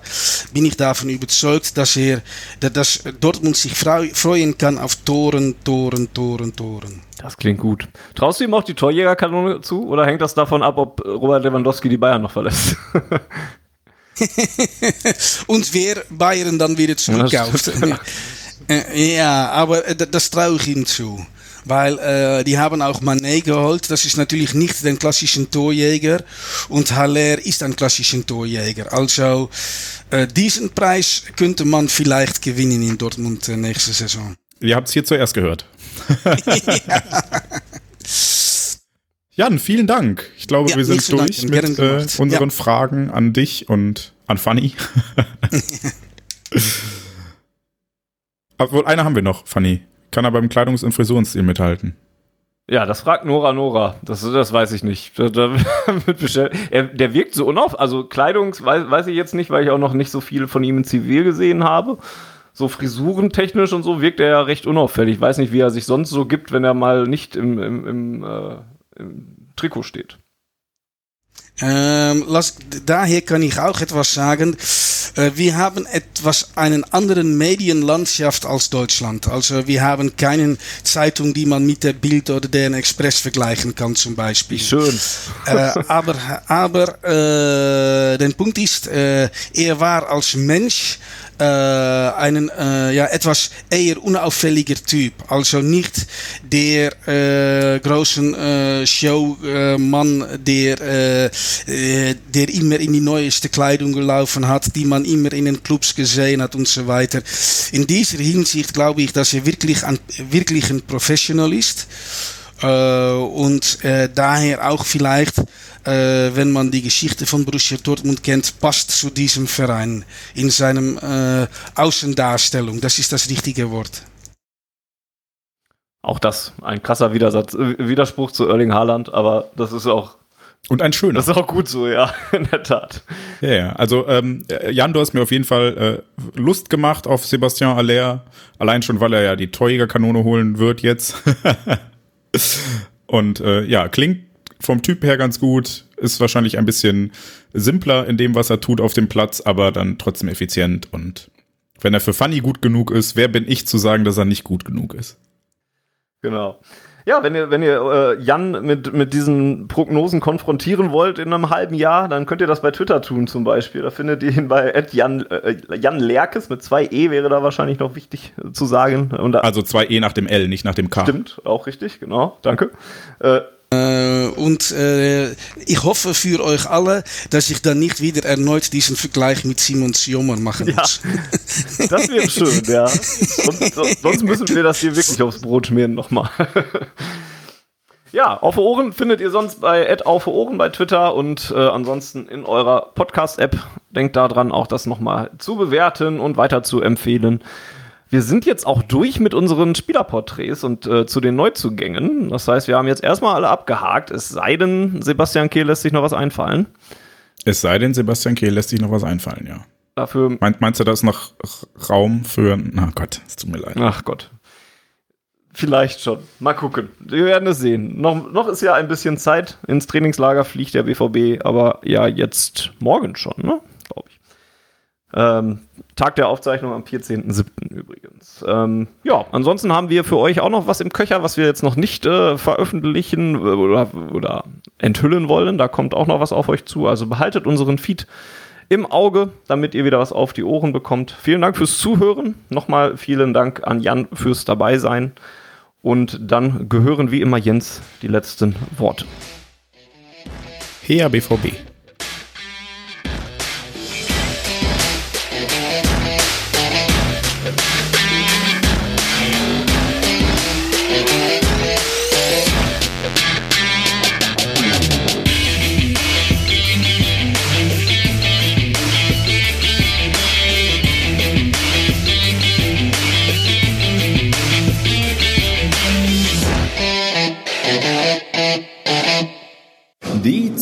Speaker 3: bin ich davon überzeugt, dass er, dass Dortmund sich freuen kann auf Toren, Toren, Toren, Toren.
Speaker 2: Das klingt gut. Traust du ihm auch die Torjägerkanone zu oder hängt das davon ab, ob Robert Lewandowski die Bayern noch verlässt?
Speaker 3: Und wer Bayern dann wieder zurückkauft. Äh, ja, aber äh, das traue ich ihm zu weil äh, die haben auch Manet geholt. Das ist natürlich nicht den klassischen Torjäger und Haller ist ein klassischer Torjäger. Also äh, diesen Preis könnte man vielleicht gewinnen in Dortmund äh, nächste Saison.
Speaker 1: Ihr habt es hier zuerst gehört. Jan, vielen Dank. Ich glaube, ja, wir sind durch mit äh, unseren ja. Fragen an dich und an Fanny. Obwohl, eine haben wir noch, Fanny. Kann er beim Kleidungs- und Frisurenstil mithalten?
Speaker 2: Ja, das fragt Nora Nora. Das, das weiß ich nicht. Da, da er, der wirkt so unauf. Also Kleidungs weiß, weiß ich jetzt nicht, weil ich auch noch nicht so viel von ihm in Zivil gesehen habe. So frisurentechnisch und so wirkt er ja recht unauffällig. Ich weiß nicht, wie er sich sonst so gibt, wenn er mal nicht im, im, im, äh, im Trikot steht.
Speaker 3: Ähm, las, daher kann ich auch etwas sagen. Äh, wir haben etwas einen anderen Medienlandschaft als Deutschland. Also wir haben keine Zeitung, die man mit der Bild oder der Express vergleichen kann zum Beispiel.
Speaker 2: Schön.
Speaker 3: Äh, aber aber äh, der Punkt ist, er war als Mensch äh, einen äh, ja, etwas eher unauffälliger Typ. Also nicht der äh, großen äh, Showmann, der, äh, der immer in die neueste Kleidung gelaufen hat, die man immer in den Clubs gesehen hat und so weiter. In dieser Hinsicht glaube ich, dass er wirklich wirklich ein Professional ist. Äh, und äh, daher auch vielleicht äh, wenn man die Geschichte von Borussia Dortmund kennt, passt zu diesem Verein in seinem äh, Außendarstellung. Das ist das richtige Wort.
Speaker 2: Auch das, ein krasser Widersatz, äh, Widerspruch zu Erling Haaland, aber das ist auch
Speaker 1: und ein schöner.
Speaker 2: Das ist auch gut so, ja, in der Tat.
Speaker 1: Ja, ja. Also ähm, Jan, du hast mir auf jeden Fall äh, Lust gemacht auf Sebastian Aller. Allein schon, weil er ja die Torjägerkanone holen wird jetzt. Und äh, ja, klingt vom Typ her ganz gut, ist wahrscheinlich ein bisschen simpler in dem, was er tut auf dem Platz, aber dann trotzdem effizient. Und wenn er für Funny gut genug ist, wer bin ich zu sagen, dass er nicht gut genug ist?
Speaker 2: Genau. Ja, wenn ihr, wenn ihr äh, Jan mit, mit diesen Prognosen konfrontieren wollt in einem halben Jahr, dann könnt ihr das bei Twitter tun zum Beispiel. Da findet ihr ihn bei Jan, äh, Jan Lerkes mit zwei E wäre da wahrscheinlich noch wichtig zu sagen.
Speaker 1: Da, also zwei E nach dem L, nicht nach dem K.
Speaker 2: Stimmt, auch richtig, genau, danke. Äh,
Speaker 3: und äh, ich hoffe für euch alle, dass ich dann nicht wieder erneut diesen Vergleich mit Simon Sjommer machen muss.
Speaker 2: Ja, das wäre schön, ja. Sonst, sonst, müssen wir das hier wirklich aufs Brot schmieren nochmal. Ja, auf Ohren findet ihr sonst bei auf Ohren bei Twitter und äh, ansonsten in eurer Podcast-App. Denkt daran, auch das nochmal zu bewerten und weiter zu empfehlen. Wir sind jetzt auch durch mit unseren Spielerporträts und äh, zu den Neuzugängen. Das heißt, wir haben jetzt erstmal alle abgehakt. Es sei denn, Sebastian Kehl lässt sich noch was einfallen.
Speaker 1: Es sei denn, Sebastian Kehl lässt sich noch was einfallen, ja.
Speaker 2: Dafür
Speaker 1: Meint, meinst du, das noch Raum für. Na Gott, es tut mir leid.
Speaker 2: Ach Gott. Vielleicht schon. Mal gucken. Wir werden es sehen. Noch, noch ist ja ein bisschen Zeit. Ins Trainingslager fliegt der BVB, aber ja, jetzt morgen schon, ne? Glaube ich. Ähm, Tag der Aufzeichnung am 14.07. übrigens. Ähm, ja, ansonsten haben wir für euch auch noch was im Köcher, was wir jetzt noch nicht äh, veröffentlichen oder, oder enthüllen wollen. Da kommt auch noch was auf euch zu. Also behaltet unseren Feed im Auge, damit ihr wieder was auf die Ohren bekommt. Vielen Dank fürs Zuhören. Nochmal vielen Dank an Jan fürs Dabeisein. Und dann gehören wie immer Jens die letzten Worte.
Speaker 1: Her BVB.